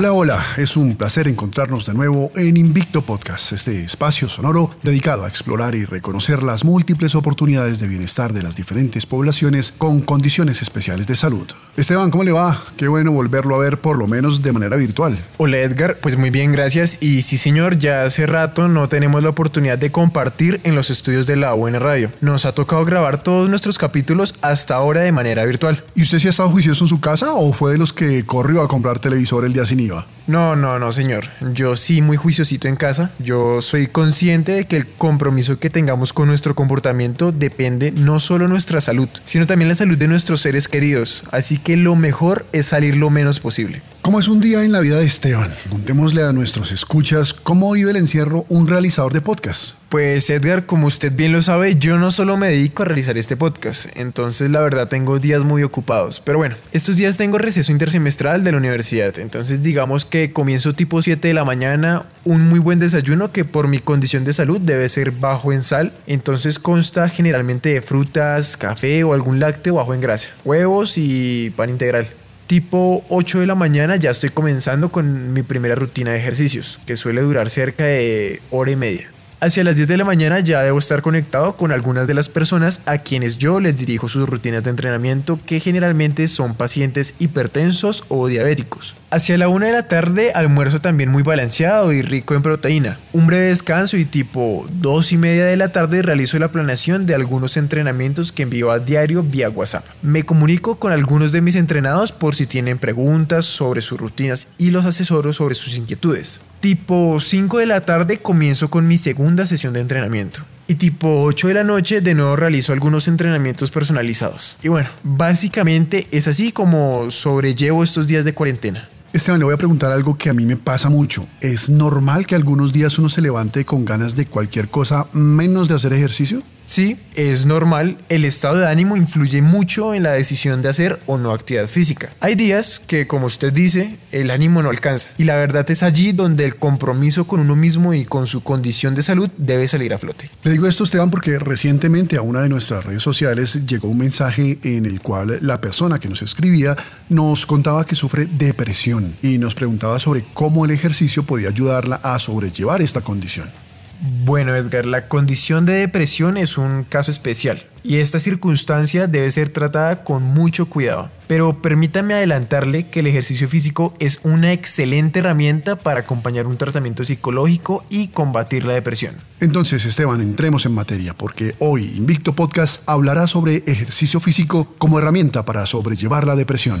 Hola, hola, es un placer encontrarnos de nuevo en Invicto Podcast, este espacio sonoro dedicado a explorar y reconocer las múltiples oportunidades de bienestar de las diferentes poblaciones con condiciones especiales de salud. Esteban, ¿cómo le va? Qué bueno volverlo a ver por lo menos de manera virtual. Hola Edgar, pues muy bien, gracias. Y sí señor, ya hace rato no tenemos la oportunidad de compartir en los estudios de la UN Radio. Nos ha tocado grabar todos nuestros capítulos hasta ahora de manera virtual. ¿Y usted sí ha estado juicioso en su casa o fue de los que corrió a comprar televisor el día sin No, no, no, señor. Yo sí muy juiciosito en casa. Yo soy consciente de que el compromiso que tengamos con nuestro comportamiento depende no solo nuestra salud, sino también la salud de nuestros seres queridos. Así que lo mejor es salir lo menos posible. ¿Cómo es un día en la vida de Esteban? Contémosle a nuestros escuchas cómo vive el encierro un realizador de podcast. Pues Edgar, como usted bien lo sabe, yo no solo me dedico a realizar este podcast, entonces la verdad tengo días muy ocupados. Pero bueno, estos días tengo receso intersemestral de la universidad, entonces digamos que comienzo tipo 7 de la mañana, un muy buen desayuno que por mi condición de salud debe ser bajo en sal, entonces consta generalmente de frutas, café o algún lácteo bajo en grasa, huevos y pan integral tipo 8 de la mañana ya estoy comenzando con mi primera rutina de ejercicios, que suele durar cerca de hora y media. Hacia las 10 de la mañana ya debo estar conectado con algunas de las personas a quienes yo les dirijo sus rutinas de entrenamiento que generalmente son pacientes hipertensos o diabéticos. Hacia la 1 de la tarde almuerzo también muy balanceado y rico en proteína. Un breve descanso y tipo 2 y media de la tarde realizo la planeación de algunos entrenamientos que envío a diario vía WhatsApp. Me comunico con algunos de mis entrenados por si tienen preguntas sobre sus rutinas y los asesoro sobre sus inquietudes. Tipo 5 de la tarde comienzo con mi segunda sesión de entrenamiento. Y tipo 8 de la noche de nuevo realizo algunos entrenamientos personalizados. Y bueno, básicamente es así como sobrellevo estos días de cuarentena. Esteban, le voy a preguntar algo que a mí me pasa mucho. ¿Es normal que algunos días uno se levante con ganas de cualquier cosa menos de hacer ejercicio? Sí, es normal. El estado de ánimo influye mucho en la decisión de hacer o no actividad física. Hay días que, como usted dice, el ánimo no alcanza. Y la verdad es allí donde el compromiso con uno mismo y con su condición de salud debe salir a flote. Le digo esto, Esteban, porque recientemente a una de nuestras redes sociales llegó un mensaje en el cual la persona que nos escribía nos contaba que sufre depresión y nos preguntaba sobre cómo el ejercicio podía ayudarla a sobrellevar esta condición. Bueno, Edgar, la condición de depresión es un caso especial y esta circunstancia debe ser tratada con mucho cuidado. Pero permítame adelantarle que el ejercicio físico es una excelente herramienta para acompañar un tratamiento psicológico y combatir la depresión. Entonces, Esteban, entremos en materia, porque hoy Invicto Podcast hablará sobre ejercicio físico como herramienta para sobrellevar la depresión.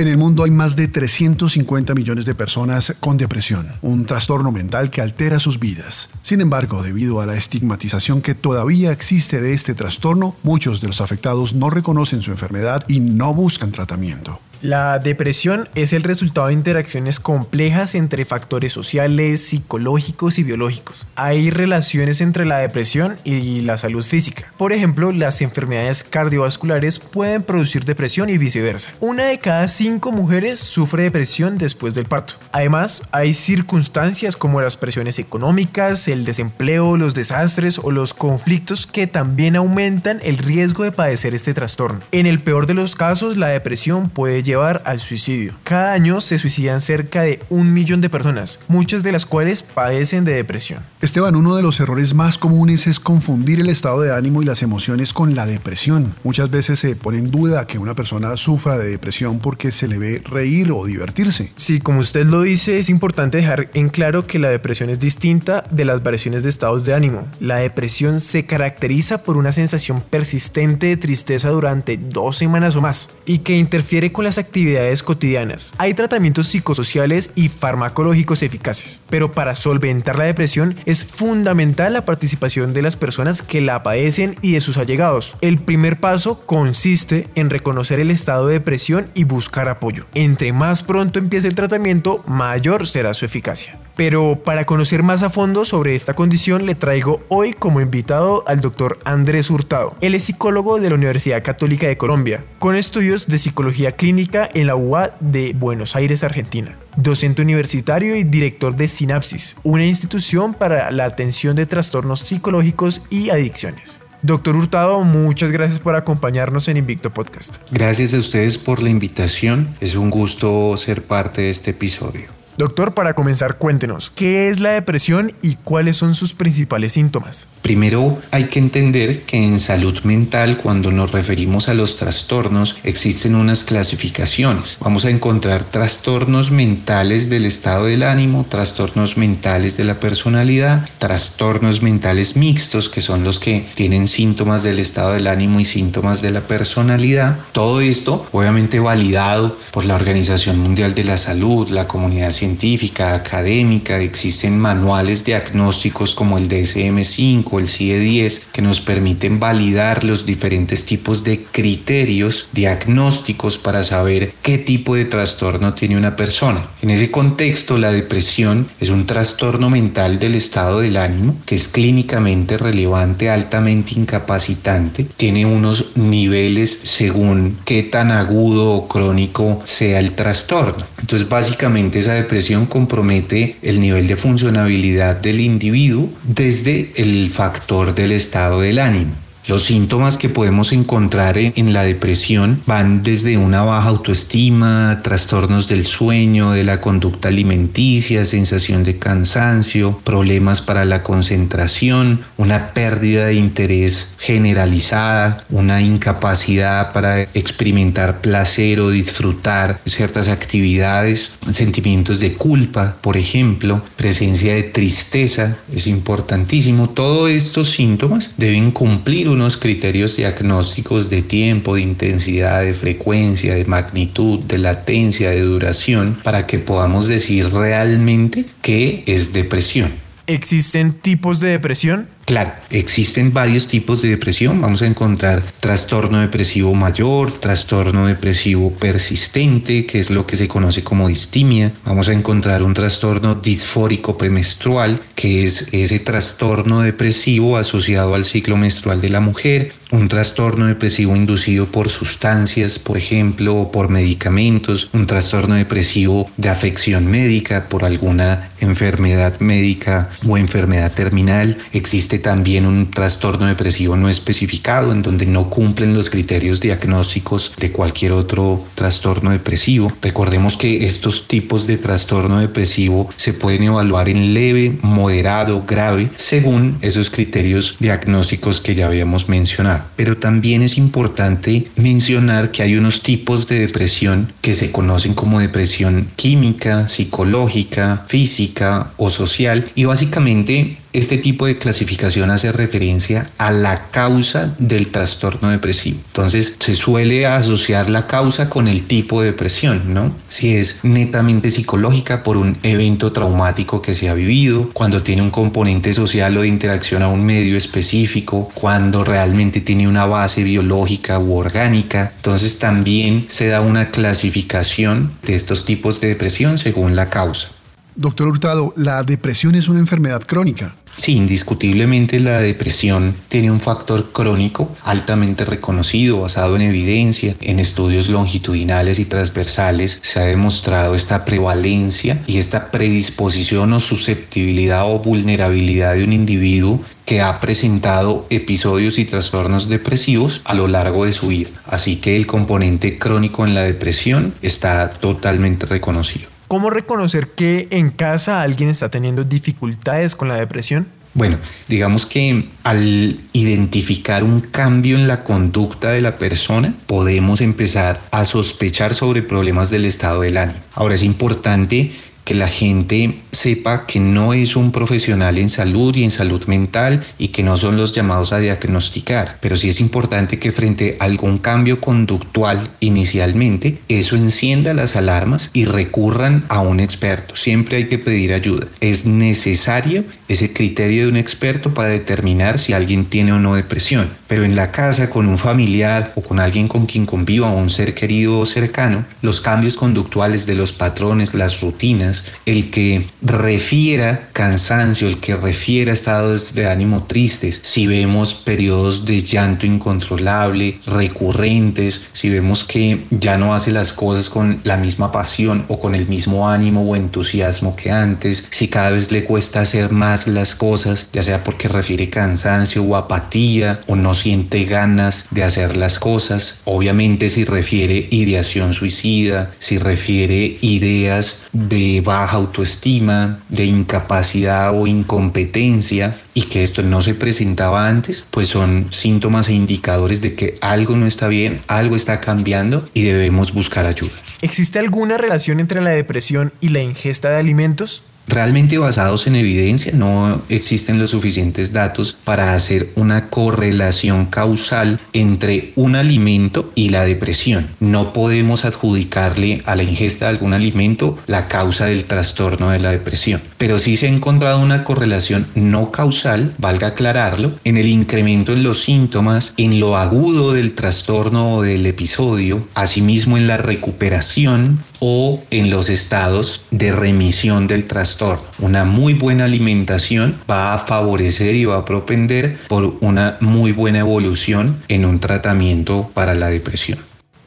En el mundo hay más de 350 millones de personas con depresión, un trastorno mental que altera sus vidas. Sin embargo, debido a la estigmatización que todavía existe de este trastorno, muchos de los afectados no reconocen su enfermedad y no buscan tratamiento. La depresión es el resultado de interacciones complejas entre factores sociales, psicológicos y biológicos. Hay relaciones entre la depresión y la salud física. Por ejemplo, las enfermedades cardiovasculares pueden producir depresión y viceversa. Una de cada cinco mujeres sufre depresión después del parto. Además, hay circunstancias como las presiones económicas, el desempleo, los desastres o los conflictos que también aumentan el riesgo de padecer este trastorno. En el peor de los casos, la depresión puede llevar al suicidio. Cada año se suicidan cerca de un millón de personas, muchas de las cuales padecen de depresión. Esteban, uno de los errores más comunes es confundir el estado de ánimo y las emociones con la depresión. Muchas veces se pone en duda que una persona sufra de depresión porque se le ve reír o divertirse. Sí, como usted lo dice, es importante dejar en claro que la depresión es distinta de las variaciones de estados de ánimo. La depresión se caracteriza por una sensación persistente de tristeza durante dos semanas o más y que interfiere con las actividades cotidianas. Hay tratamientos psicosociales y farmacológicos eficaces, pero para solventar la depresión es fundamental la participación de las personas que la padecen y de sus allegados. El primer paso consiste en reconocer el estado de depresión y buscar apoyo. Entre más pronto empiece el tratamiento, mayor será su eficacia. Pero para conocer más a fondo sobre esta condición, le traigo hoy como invitado al doctor Andrés Hurtado. Él es psicólogo de la Universidad Católica de Colombia, con estudios de psicología clínica en la UA de Buenos Aires, Argentina. Docente universitario y director de Sinapsis, una institución para la atención de trastornos psicológicos y adicciones. Doctor Hurtado, muchas gracias por acompañarnos en Invicto Podcast. Gracias a ustedes por la invitación. Es un gusto ser parte de este episodio. Doctor, para comenzar, cuéntenos, ¿qué es la depresión y cuáles son sus principales síntomas? Primero hay que entender que en salud mental, cuando nos referimos a los trastornos, existen unas clasificaciones. Vamos a encontrar trastornos mentales del estado del ánimo, trastornos mentales de la personalidad, trastornos mentales mixtos, que son los que tienen síntomas del estado del ánimo y síntomas de la personalidad. Todo esto, obviamente, validado por la Organización Mundial de la Salud, la comunidad científica, académica, existen manuales diagnósticos como el DSM5, el CIE-10, que nos permiten validar los diferentes tipos de criterios diagnósticos para saber qué tipo de trastorno tiene una persona. En ese contexto, la depresión es un trastorno mental del estado del ánimo que es clínicamente relevante, altamente incapacitante, tiene unos niveles según qué tan agudo o crónico sea el trastorno. Entonces, básicamente esa depresión compromete el nivel de funcionabilidad del individuo desde el factor del estado del ánimo. Los síntomas que podemos encontrar en la depresión van desde una baja autoestima, trastornos del sueño, de la conducta alimenticia, sensación de cansancio, problemas para la concentración, una pérdida de interés generalizada, una incapacidad para experimentar placer o disfrutar ciertas actividades, sentimientos de culpa, por ejemplo, presencia de tristeza, es importantísimo. Todos estos síntomas deben cumplir unos criterios diagnósticos de tiempo, de intensidad, de frecuencia, de magnitud, de latencia, de duración, para que podamos decir realmente qué es depresión. ¿Existen tipos de depresión? Claro, existen varios tipos de depresión. Vamos a encontrar trastorno depresivo mayor, trastorno depresivo persistente, que es lo que se conoce como distimia. Vamos a encontrar un trastorno disfórico premenstrual, que es ese trastorno depresivo asociado al ciclo menstrual de la mujer. Un trastorno depresivo inducido por sustancias, por ejemplo, o por medicamentos. Un trastorno depresivo de afección médica por alguna enfermedad médica o enfermedad terminal. Existe también un trastorno depresivo no especificado en donde no cumplen los criterios diagnósticos de cualquier otro trastorno depresivo. Recordemos que estos tipos de trastorno depresivo se pueden evaluar en leve, moderado, grave, según esos criterios diagnósticos que ya habíamos mencionado. Pero también es importante mencionar que hay unos tipos de depresión que se conocen como depresión química, psicológica, física o social. Y básicamente este tipo de clasificación hace referencia a la causa del trastorno depresivo. Entonces se suele asociar la causa con el tipo de depresión, ¿no? Si es netamente psicológica por un evento traumático que se ha vivido, cuando tiene un componente social o de interacción a un medio específico, cuando realmente tiene una base biológica u orgánica. Entonces también se da una clasificación de estos tipos de depresión según la causa. Doctor Hurtado, la depresión es una enfermedad crónica. Sí, indiscutiblemente la depresión tiene un factor crónico altamente reconocido, basado en evidencia, en estudios longitudinales y transversales. Se ha demostrado esta prevalencia y esta predisposición o susceptibilidad o vulnerabilidad de un individuo que ha presentado episodios y trastornos depresivos a lo largo de su vida. Así que el componente crónico en la depresión está totalmente reconocido. ¿Cómo reconocer que en casa alguien está teniendo dificultades con la depresión? Bueno, digamos que al identificar un cambio en la conducta de la persona, podemos empezar a sospechar sobre problemas del estado del ánimo. Ahora es importante que la gente sepa que no es un profesional en salud y en salud mental y que no son los llamados a diagnosticar, pero sí es importante que frente a algún cambio conductual inicialmente, eso encienda las alarmas y recurran a un experto. Siempre hay que pedir ayuda. Es necesario ese criterio de un experto para determinar si alguien tiene o no depresión, pero en la casa con un familiar o con alguien con quien conviva o un ser querido o cercano, los cambios conductuales de los patrones, las rutinas, el que refiera cansancio, el que refiera estados de ánimo tristes, si vemos periodos de llanto incontrolable, recurrentes, si vemos que ya no hace las cosas con la misma pasión o con el mismo ánimo o entusiasmo que antes, si cada vez le cuesta hacer más las cosas, ya sea porque refiere cansancio o apatía o no siente ganas de hacer las cosas, obviamente si refiere ideación suicida, si refiere ideas de baja autoestima, de incapacidad o incompetencia y que esto no se presentaba antes, pues son síntomas e indicadores de que algo no está bien, algo está cambiando y debemos buscar ayuda. ¿Existe alguna relación entre la depresión y la ingesta de alimentos? Realmente basados en evidencia, no existen los suficientes datos para hacer una correlación causal entre un alimento y la depresión. No podemos adjudicarle a la ingesta de algún alimento la causa del trastorno de la depresión, pero sí se ha encontrado una correlación no causal, valga aclararlo, en el incremento en los síntomas, en lo agudo del trastorno o del episodio, asimismo en la recuperación o en los estados de remisión del trastorno. Una muy buena alimentación va a favorecer y va a propender por una muy buena evolución en un tratamiento para la depresión.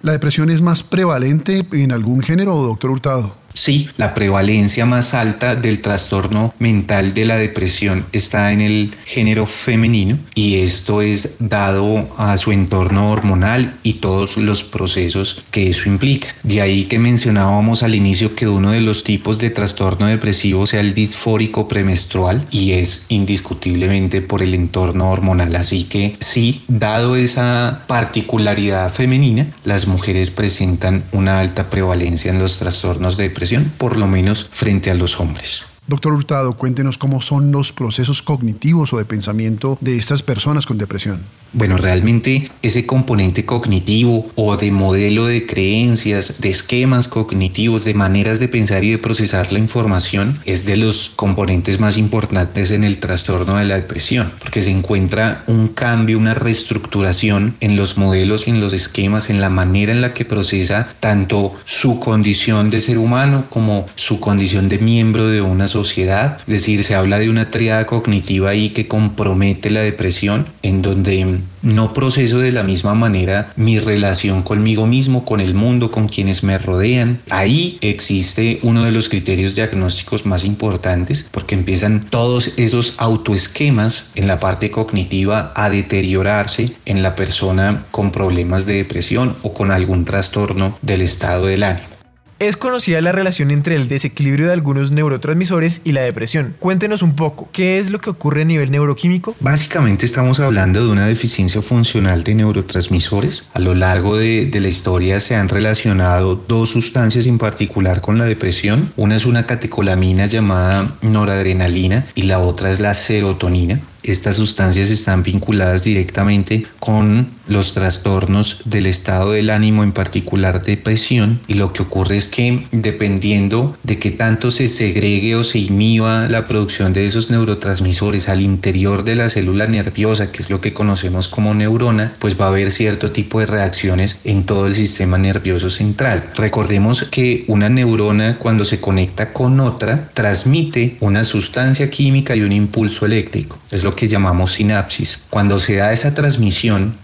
¿La depresión es más prevalente en algún género, doctor Hurtado? Sí, la prevalencia más alta del trastorno mental de la depresión está en el género femenino y esto es dado a su entorno hormonal y todos los procesos que eso implica. De ahí que mencionábamos al inicio que uno de los tipos de trastorno depresivo sea el disfórico premenstrual y es indiscutiblemente por el entorno hormonal. Así que sí, dado esa particularidad femenina, las mujeres presentan una alta prevalencia en los trastornos de por lo menos frente a los hombres. Doctor Hurtado, cuéntenos cómo son los procesos cognitivos o de pensamiento de estas personas con depresión. Bueno, realmente ese componente cognitivo o de modelo de creencias, de esquemas cognitivos, de maneras de pensar y de procesar la información es de los componentes más importantes en el trastorno de la depresión, porque se encuentra un cambio, una reestructuración en los modelos en los esquemas, en la manera en la que procesa tanto su condición de ser humano como su condición de miembro de una sociedad. Es decir, se habla de una triada cognitiva ahí que compromete la depresión, en donde no proceso de la misma manera mi relación conmigo mismo, con el mundo, con quienes me rodean. Ahí existe uno de los criterios diagnósticos más importantes porque empiezan todos esos autoesquemas en la parte cognitiva a deteriorarse en la persona con problemas de depresión o con algún trastorno del estado del ánimo. Es conocida la relación entre el desequilibrio de algunos neurotransmisores y la depresión. Cuéntenos un poco, ¿qué es lo que ocurre a nivel neuroquímico? Básicamente estamos hablando de una deficiencia funcional de neurotransmisores. A lo largo de, la historia se han relacionado dos sustancias en particular con la depresión. Una es una catecolamina llamada noradrenalina y la otra es la serotonina. Estas sustancias están vinculadas directamente con los trastornos del estado del ánimo, en particular depresión, y lo que ocurre es que dependiendo de qué tanto se segregue o se inhiba la producción de esos neurotransmisores al interior de la célula nerviosa, que es lo que conocemos como neurona, pues va a haber cierto tipo de reacciones en todo el sistema nervioso central. Recordemos que una neurona cuando se conecta con otra transmite una sustancia química y un impulso eléctrico. Es lo que llamamos sinapsis. Cuando se da esa transmisión,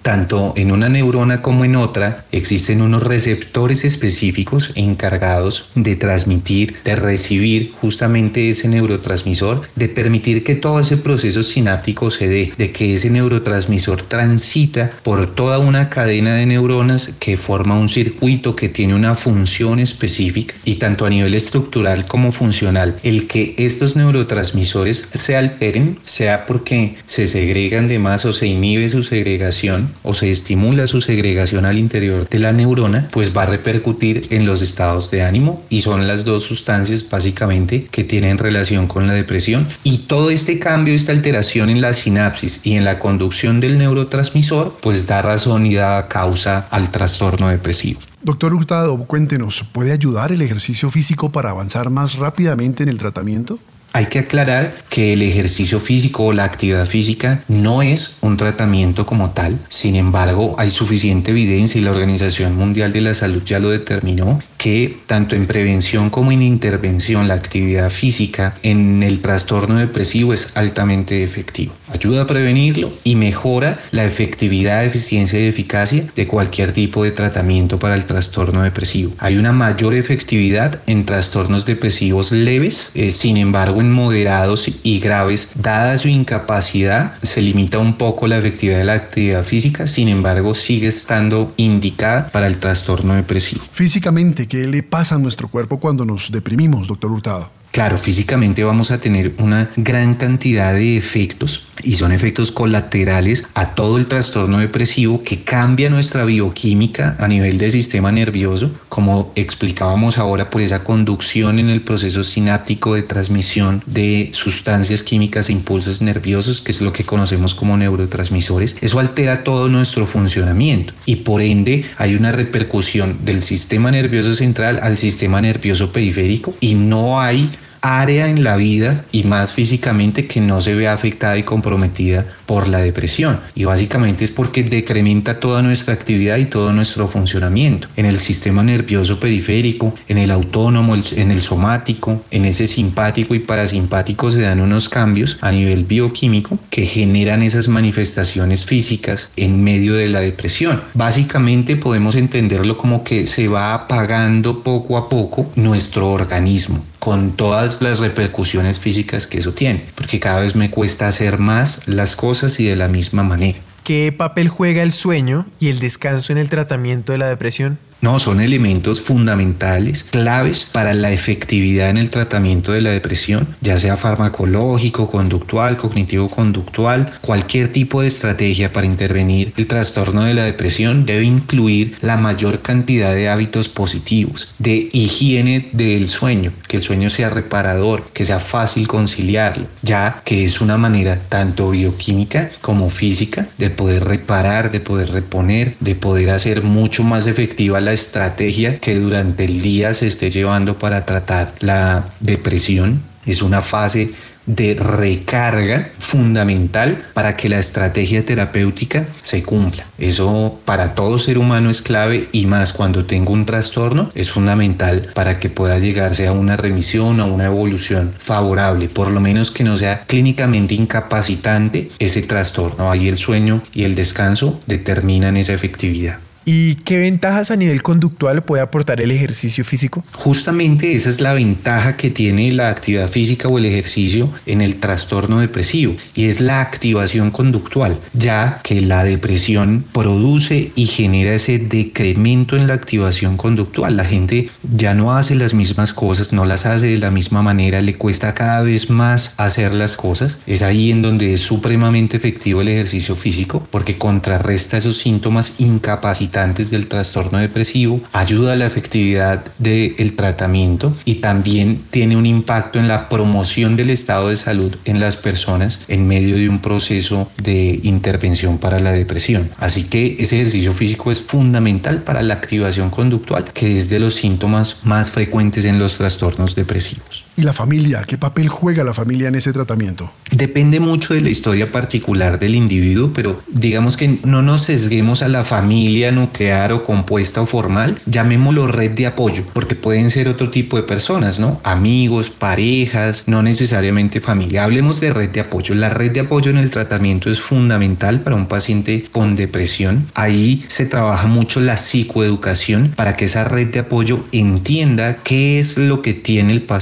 en una neurona como en otra, existen unos receptores específicos encargados de transmitir, de recibir justamente ese neurotransmisor, de permitir que todo ese proceso sináptico se dé, de que ese neurotransmisor transita por toda una cadena de neuronas que forma un circuito que tiene una función específica y tanto a nivel estructural como funcional, el que estos neurotransmisores se alteren, sea porque se segregan de más o se inhibe su segregación o se estimula su segregación al interior de la neurona, pues va a repercutir en los estados de ánimo y son las dos sustancias básicamente que tienen relación con la depresión y todo este cambio, esta alteración en la sinapsis y en la conducción del neurotransmisor, pues da razón y da causa al trastorno depresivo. Doctor Hurtado, cuéntenos, ¿puede ayudar el ejercicio físico para avanzar más rápidamente en el tratamiento? Hay que aclarar que el ejercicio físico o la actividad física no es un tratamiento como tal. Sin embargo, hay suficiente evidencia y la Organización Mundial de la Salud ya lo determinó que tanto en prevención como en intervención la actividad física en el trastorno depresivo es altamente efectivo. Ayuda a prevenirlo y mejora la efectividad, eficiencia y eficacia de cualquier tipo de tratamiento para el trastorno depresivo. Hay una mayor efectividad en trastornos depresivos leves, eh, sin embargo en moderados y graves, dada su incapacidad, se limita un poco la efectividad de la actividad física, sin embargo sigue estando indicada para el trastorno depresivo. Físicamente, ¿qué le pasa a nuestro cuerpo cuando nos deprimimos, doctor Hurtado? Claro, físicamente vamos a tener una gran cantidad de efectos y son efectos colaterales a todo el trastorno depresivo que cambia nuestra bioquímica a nivel del sistema nervioso, como explicábamos ahora por esa conducción en el proceso sináptico de transmisión de sustancias químicas e impulsos nerviosos, que es lo que conocemos como neurotransmisores. Eso altera todo nuestro funcionamiento y por ende hay una repercusión del sistema nervioso central al sistema nervioso periférico y no hay área en la vida y más físicamente que no se ve afectada y comprometida por la depresión. Y básicamente es porque decrementa toda nuestra actividad y todo nuestro funcionamiento. En el sistema nervioso periférico, en el autónomo, en el somático, en ese simpático y parasimpático se dan unos cambios a nivel bioquímico que generan esas manifestaciones físicas en medio de la depresión. Básicamente podemos entenderlo como que se va apagando poco a poco nuestro organismo con todas las repercusiones físicas que eso tiene, porque cada vez me cuesta hacer más las cosas y de la misma manera. ¿Qué papel juega el sueño y el descanso en el tratamiento de la depresión? No, son elementos fundamentales, claves para la efectividad en el tratamiento de la depresión, ya sea farmacológico, conductual, cognitivo-conductual, cualquier tipo de estrategia para intervenir. El trastorno de la depresión debe incluir la mayor cantidad de hábitos positivos, de higiene del sueño, que el sueño sea reparador, que sea fácil conciliarlo, ya que es una manera tanto bioquímica como física de poder reparar, de poder reponer, de poder hacer mucho más efectiva la estrategia que durante el día se esté llevando para tratar la depresión. Es una fase de recarga fundamental para que la estrategia terapéutica se cumpla. Eso para todo ser humano es clave y más cuando tengo un trastorno es fundamental para que pueda llegarse a una remisión o una evolución favorable, por lo menos que no sea clínicamente incapacitante ese trastorno. Ahí el sueño y el descanso determinan esa efectividad. ¿Y qué ventajas a nivel conductual puede aportar el ejercicio físico? Justamente esa es la ventaja que tiene la actividad física o el ejercicio en el trastorno depresivo y es la activación conductual, ya que la depresión produce y genera ese decremento en la activación conductual. La gente ya no hace las mismas cosas, no las hace de la misma manera, le cuesta cada vez más hacer las cosas. Es ahí en donde es supremamente efectivo el ejercicio físico porque contrarresta esos síntomas incapacitantes del trastorno depresivo, ayuda a la efectividad del tratamiento y también tiene un impacto en la promoción del estado de salud en las personas en medio de un proceso de intervención para la depresión. Así que ese ejercicio físico es fundamental para la activación conductual, que es de los síntomas más frecuentes en los trastornos depresivos. ¿Y la familia? ¿Qué papel juega la familia en ese tratamiento? Depende mucho de la historia particular del individuo, pero digamos que no nos sesguemos a la familia nuclear o compuesta o formal, llamémoslo red de apoyo, porque pueden ser otro tipo de personas, ¿no? Amigos, parejas, no necesariamente familia. Hablemos de red de apoyo. La red de apoyo en el tratamiento es fundamental para un paciente con depresión. Ahí se trabaja mucho la psicoeducación para que esa red de apoyo entienda qué es lo que tiene el paciente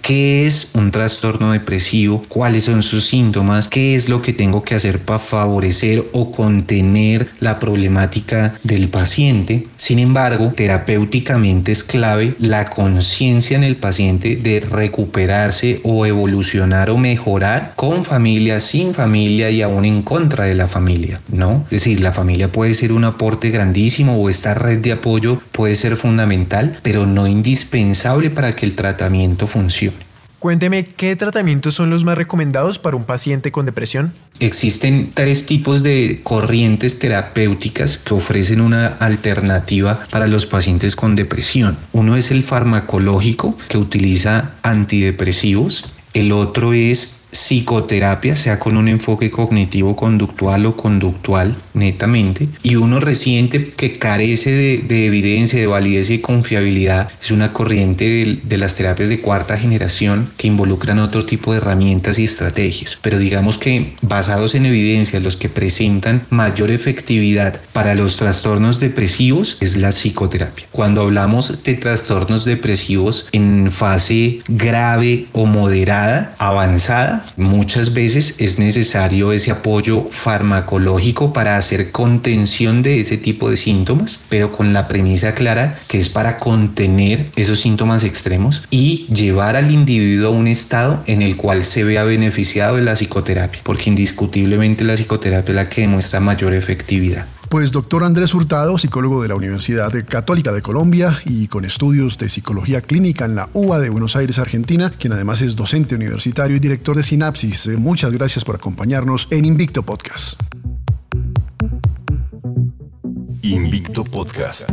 qué es un trastorno depresivo, cuáles son sus síntomas, qué es lo que tengo que hacer para favorecer o contener la problemática del paciente. Sin embargo, terapéuticamente es clave la conciencia en el paciente de recuperarse o evolucionar o mejorar con familia, sin familia y aún en contra de la familia, ¿no? Es decir, la familia puede ser un aporte grandísimo o esta red de apoyo puede ser fundamental, pero no indispensable para que el tratamiento funcione. Cuénteme, ¿qué tratamientos son los más recomendados para un paciente con depresión? Existen tres tipos de corrientes terapéuticas que ofrecen una alternativa para los pacientes con depresión. Uno es el farmacológico, que utiliza antidepresivos. El otro es psicoterapia, sea con un enfoque cognitivo conductual o conductual netamente, y uno reciente que carece de, evidencia, de validez y confiabilidad, es una corriente de, de, las terapias de cuarta generación que involucran otro tipo de herramientas y estrategias. Pero digamos que basados en evidencia, los que presentan mayor efectividad para los trastornos depresivos es la psicoterapia. Cuando hablamos de trastornos depresivos en fase grave o moderada, avanzada, muchas veces es necesario ese apoyo farmacológico para hacer contención de ese tipo de síntomas, pero con la premisa clara que es para contener esos síntomas extremos y llevar al individuo a un estado en el cual se vea beneficiado de la psicoterapia, porque indiscutiblemente la psicoterapia es la que demuestra mayor efectividad. Pues doctor Andrés Hurtado, psicólogo de la Universidad Católica de Colombia y con estudios de psicología clínica en la UA de Buenos Aires, Argentina, quien además es docente universitario y director de Sinapsis. Eh, muchas gracias por acompañarnos en Invicto Podcast. Invicto Podcast.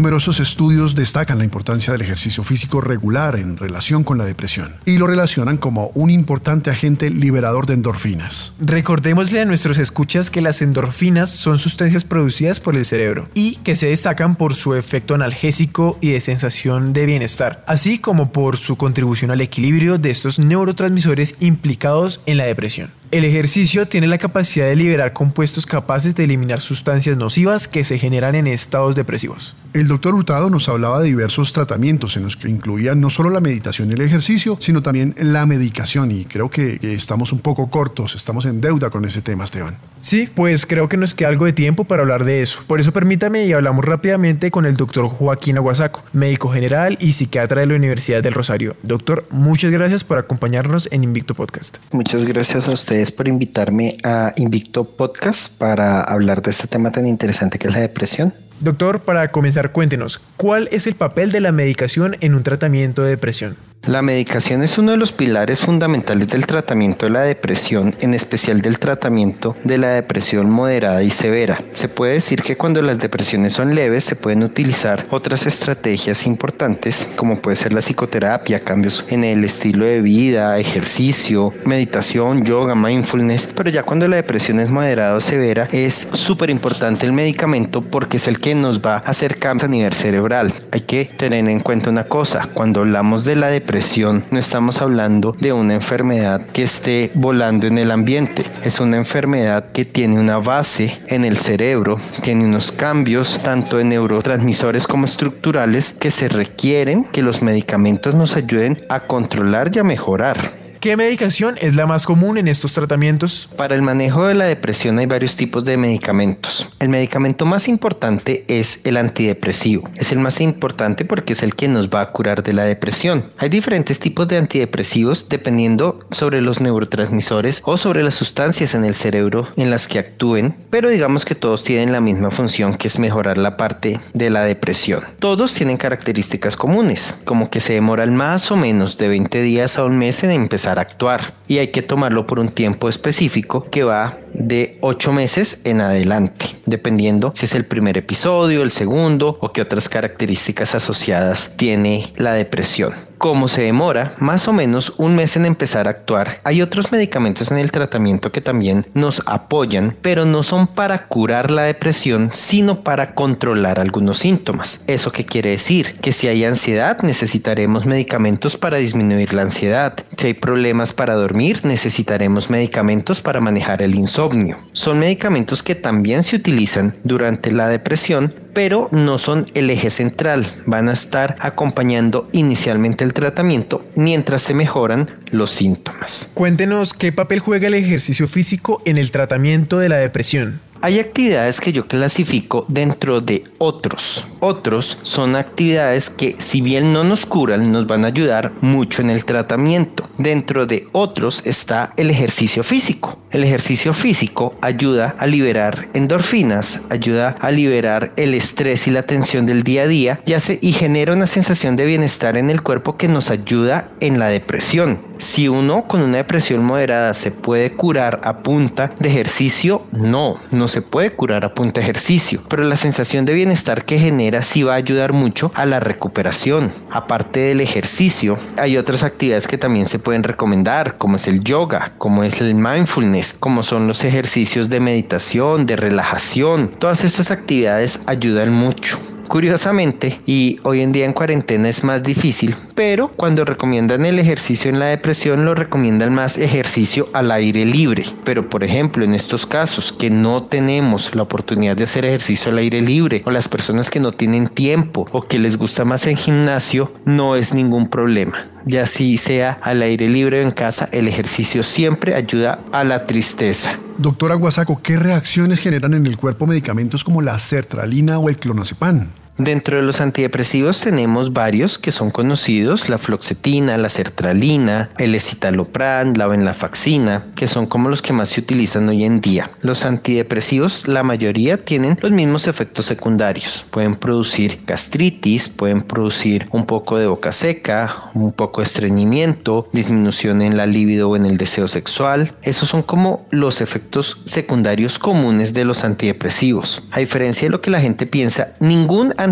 Numerosos estudios destacan la importancia del ejercicio físico regular en relación con la depresión y lo relacionan como un importante agente liberador de endorfinas. Recordémosle a nuestros escuchas que las endorfinas son sustancias producidas por el cerebro y que se destacan por su efecto analgésico y de sensación de bienestar, así como por su contribución al equilibrio de estos neurotransmisores implicados en la depresión. El ejercicio tiene la capacidad de liberar compuestos capaces de eliminar sustancias nocivas que se generan en estados depresivos. El doctor Hurtado nos hablaba de diversos tratamientos en los que incluían no solo la meditación y el ejercicio, sino también la medicación y creo que, estamos un poco cortos, estamos en deuda con ese tema, Esteban. Sí, pues creo que nos queda algo de tiempo para hablar de eso. Por eso permítame y hablamos rápidamente con el doctor Joaquín Aguasaco, médico general y psiquiatra de la Universidad del Rosario. Doctor, muchas gracias por acompañarnos en Invicto Podcast. Muchas gracias a usted por invitarme a Invicto Podcast para hablar de este tema tan interesante que es la depresión. Doctor, para comenzar, cuéntenos, ¿cuál es el papel de la medicación en un tratamiento de depresión? La medicación es uno de los pilares fundamentales del tratamiento de la depresión, en especial del tratamiento de la depresión moderada y severa. Se puede decir que cuando las depresiones son leves se pueden utilizar otras estrategias importantes, como puede ser la psicoterapia, cambios en el estilo de vida, ejercicio, meditación, yoga, mindfulness, pero ya cuando la depresión es moderada o severa es súper importante el medicamento porque es el que que nos va a hacer cambios a nivel cerebral. Hay que tener en cuenta una cosa, cuando hablamos de la depresión no estamos hablando de una enfermedad que esté volando en el ambiente, es una enfermedad que tiene una base en el cerebro, tiene unos cambios tanto en neurotransmisores como estructurales que se requieren que los medicamentos nos ayuden a controlar y a mejorar. ¿Qué medicación es la más común en estos tratamientos? Para el manejo de la depresión hay varios tipos de medicamentos. El medicamento más importante es el antidepresivo. Es el más importante porque es el que nos va a curar de la depresión. Hay diferentes tipos de antidepresivos dependiendo sobre los neurotransmisores o sobre las sustancias en el cerebro en las que actúen, pero digamos que todos tienen la misma función que es mejorar la parte de la depresión. Todos tienen características comunes, como que se demoran más o menos de 20 días a un mes en empezar actuar y hay que tomarlo por un tiempo específico que va de 8 meses en adelante, dependiendo si es el primer episodio, el segundo o qué otras características asociadas tiene la depresión. Como se demora más o menos un mes en empezar a actuar, hay otros medicamentos en el tratamiento que también nos apoyan, pero no son para curar la depresión, sino para controlar algunos síntomas. ¿Eso qué quiere decir? Que si hay ansiedad, necesitaremos medicamentos para disminuir la ansiedad. Si hay problemas para dormir, necesitaremos medicamentos para manejar el insomnio. Son medicamentos que también se utilizan durante la depresión, pero no son el eje central. Van a estar acompañando inicialmente el tratamiento mientras se mejoran los síntomas. Cuéntenos qué papel juega el ejercicio físico en el tratamiento de la depresión. Hay actividades que yo clasifico dentro de otros. Otros son actividades que si bien no nos curan, nos van a ayudar mucho en el tratamiento. Dentro de otros está el ejercicio físico. El ejercicio físico ayuda a liberar endorfinas, ayuda a liberar el estrés y la tensión del día a día y, hace, y genera una sensación de bienestar en el cuerpo que nos ayuda en la depresión. Si uno con una depresión moderada se puede curar a punta de ejercicio, no, no se puede curar a punta de ejercicio, pero la sensación de bienestar que genera sí va a ayudar mucho a la recuperación. Aparte del ejercicio, hay otras actividades que también se pueden recomendar, como es el yoga, como es el mindfulness, como son los ejercicios de meditación, de relajación. Todas estas actividades ayudan mucho. Curiosamente, y hoy en día en cuarentena es más difícil, pero cuando recomiendan el ejercicio en la depresión lo recomiendan más ejercicio al aire libre. Pero por ejemplo, en estos casos que no tenemos la oportunidad de hacer ejercicio al aire libre o las personas que no tienen tiempo o que les gusta más en gimnasio, no es ningún problema. Ya si sea al aire libre o en casa, el ejercicio siempre ayuda a la tristeza. Doctora Guasaco, ¿qué reacciones generan en el cuerpo medicamentos como la sertralina o el clonazepam? Dentro de los antidepresivos tenemos varios que son conocidos, la floxetina, la sertralina, el escitalopram, la venlafaxina, que son como los que más se utilizan hoy en día. Los antidepresivos, la mayoría tienen los mismos efectos secundarios. Pueden producir gastritis, pueden producir un poco de boca seca, un poco de estreñimiento, disminución en la libido o en el deseo sexual. Esos son como los efectos secundarios comunes de los antidepresivos. A diferencia de lo que la gente piensa, ningún antidepresivo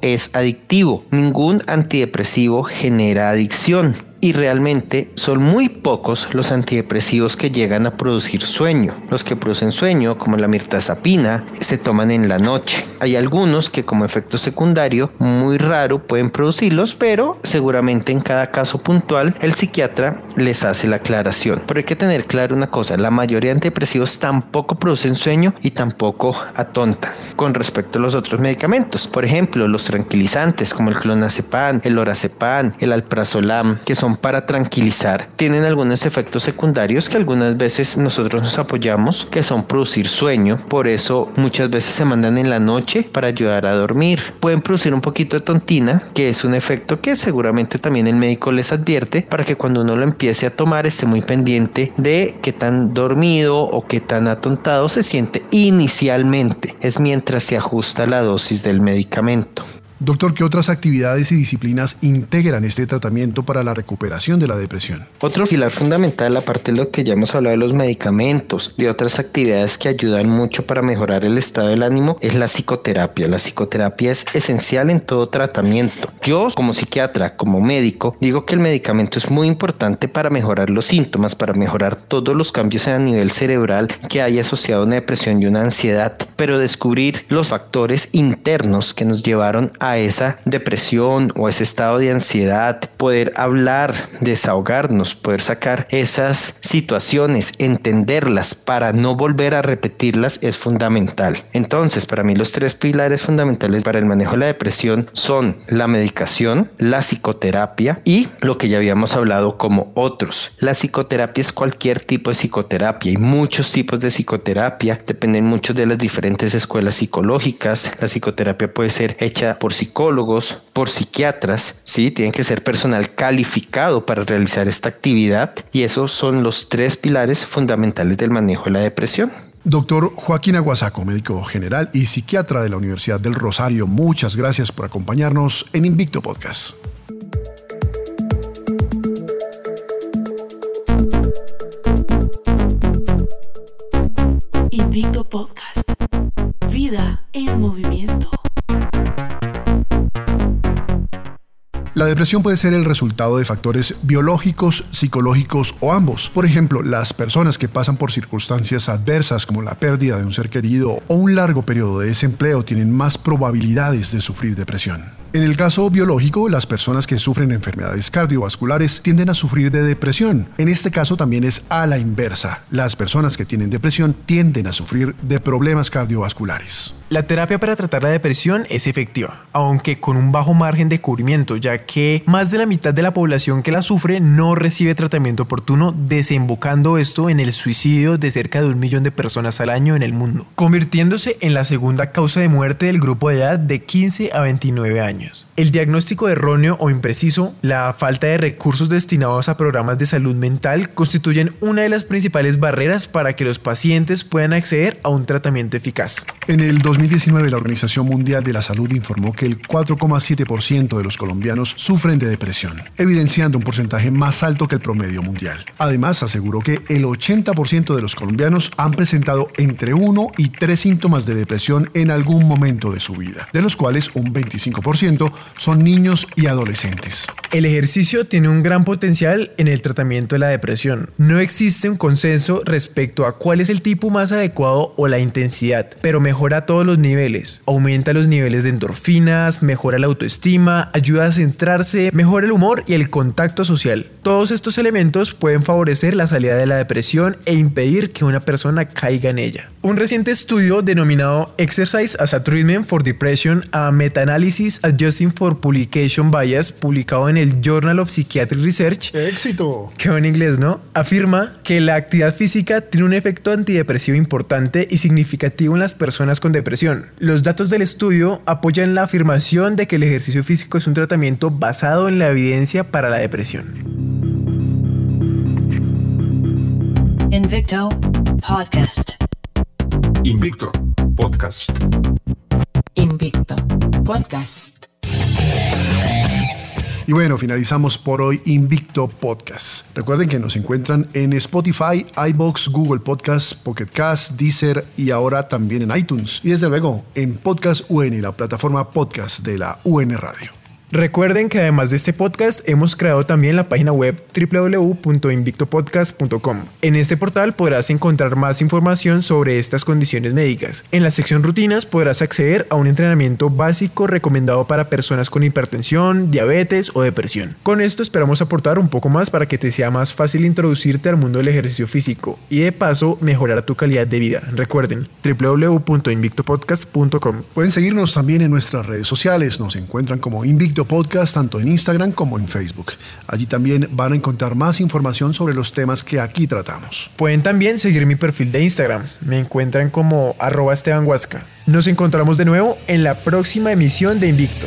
es adictivo. Ningún antidepresivo genera adicción y realmente son muy pocos los antidepresivos que llegan a producir sueño. Los que producen sueño, como la mirtazapina, se toman en la noche. Hay algunos que como efecto secundario, muy raro, pueden producirlos, pero seguramente en cada caso puntual el psiquiatra les hace la aclaración. Pero hay que tener claro una cosa, la mayoría de antidepresivos tampoco producen sueño y tampoco atontan con respecto a los otros medicamentos. Por ejemplo, los tranquilizantes como el clonazepam, el lorazepam, el alprazolam, que son para tranquilizar, tienen algunos efectos secundarios que algunas veces nosotros nos apoyamos, que son producir sueño, por eso muchas veces se mandan en la noche para ayudar a dormir. Pueden producir un poquito de tontina, que es un efecto que seguramente también el médico les advierte para que cuando uno lo empiece a tomar esté muy pendiente de qué tan dormido o qué tan atontado se siente inicialmente. Es mientras se ajusta la dosis del medicamento. Doctor, ¿qué otras actividades y disciplinas integran este tratamiento para la recuperación de la depresión? Otro pilar fundamental, aparte de lo que ya hemos hablado de los medicamentos, de otras actividades que ayudan mucho para mejorar el estado del ánimo, es la psicoterapia. La psicoterapia es esencial en todo tratamiento. Yo, como psiquiatra, como médico, digo que el medicamento es muy importante para mejorar los síntomas, para mejorar todos los cambios a nivel cerebral que hay asociado a una depresión y una ansiedad, pero descubrir los factores internos que nos llevaron a esa depresión o ese estado de ansiedad, poder hablar, desahogarnos, poder sacar esas situaciones, entenderlas para no volver a repetirlas es fundamental. Entonces, para mí los tres pilares fundamentales para el manejo de la depresión son la medicación, la psicoterapia y lo que ya habíamos hablado como otros. La psicoterapia es cualquier tipo de psicoterapia y muchos tipos de psicoterapia, dependen mucho de las diferentes escuelas psicológicas. La psicoterapia puede ser hecha por psicólogos, por psiquiatras, ¿sí? Tienen que ser personal calificado para realizar esta actividad y esos son los tres pilares fundamentales del manejo de la depresión. Doctor Joaquín Aguasaco, médico general y psiquiatra de la Universidad del Rosario, muchas gracias por acompañarnos en Invicto Podcast. Invicto Podcast. Vida en movimiento. La depresión puede ser el resultado de factores biológicos, psicológicos o ambos. Por ejemplo, las personas que pasan por circunstancias adversas como la pérdida de un ser querido o un largo periodo de desempleo tienen más probabilidades de sufrir depresión. En el caso biológico, las personas que sufren enfermedades cardiovasculares tienden a sufrir de depresión. En este caso también es a la inversa. Las personas que tienen depresión tienden a sufrir de problemas cardiovasculares. La terapia para tratar la depresión es efectiva, aunque con un bajo margen de cubrimiento, ya que más de la mitad de la población que la sufre no recibe tratamiento oportuno, desembocando esto en el suicidio de cerca de un millón de personas al año en el mundo, convirtiéndose en la segunda causa de muerte del grupo de edad de 15 a 29 años. El diagnóstico erróneo o impreciso, la falta de recursos destinados a programas de salud mental constituyen una de las principales barreras para que los pacientes puedan acceder a un tratamiento eficaz. En el 2019 la Organización Mundial de la Salud informó que el 4,7% de los colombianos sufren de depresión, evidenciando un porcentaje más alto que el promedio mundial. Además, aseguró que el 80% de los colombianos han presentado entre uno y tres síntomas de depresión en algún momento de su vida, de los cuales un 25% son niños y adolescentes. El ejercicio tiene un gran potencial en el tratamiento de la depresión. No existe un consenso respecto a cuál es el tipo más adecuado o la intensidad, pero mejora todos los niveles. Aumenta los niveles de endorfinas, mejora la autoestima, ayuda a centrarse, mejora el humor y el contacto social. Todos estos elementos pueden favorecer la salida de la depresión e impedir que una persona caiga en ella. Un reciente estudio denominado Exercise as a Treatment for Depression, a Meta-Analysis Adjusting for Publication Bias, publicado en el Journal of Psychiatric Research, ¡Éxito! que en inglés, ¿no? Afirma que la actividad física tiene un efecto antidepresivo importante y significativo en las personas con depresión. Los datos del estudio apoyan la afirmación de que el ejercicio físico es un tratamiento basado en la evidencia para la depresión. Invicto Podcast. Invicto Podcast. Invicto Podcast. Y bueno, finalizamos por hoy Invicto Podcast. Recuerden que nos encuentran en Spotify, iBox, Google Podcast, Pocket Cast, Deezer y ahora también en iTunes. Y desde luego en Podcast UN, la plataforma podcast de la UN Radio. Recuerden que además de este podcast hemos creado también la página web www.invictopodcast.com. En este portal podrás encontrar más información sobre estas condiciones médicas. En la sección rutinas podrás acceder a un entrenamiento básico recomendado para personas con hipertensión, diabetes o depresión. Con esto esperamos aportar un poco más para que te sea más fácil introducirte al mundo del ejercicio físico y de paso mejorar tu calidad de vida. Recuerden www.invictopodcast.com. Pueden seguirnos también en nuestras redes sociales. Nos encuentran como Invicto Podcast tanto en Instagram como en Facebook. Allí también van a encontrar más información sobre los temas que aquí tratamos. Pueden también seguir mi perfil de Instagram. Me encuentran como arroba. Nos encontramos de nuevo en la próxima emisión de Invicto.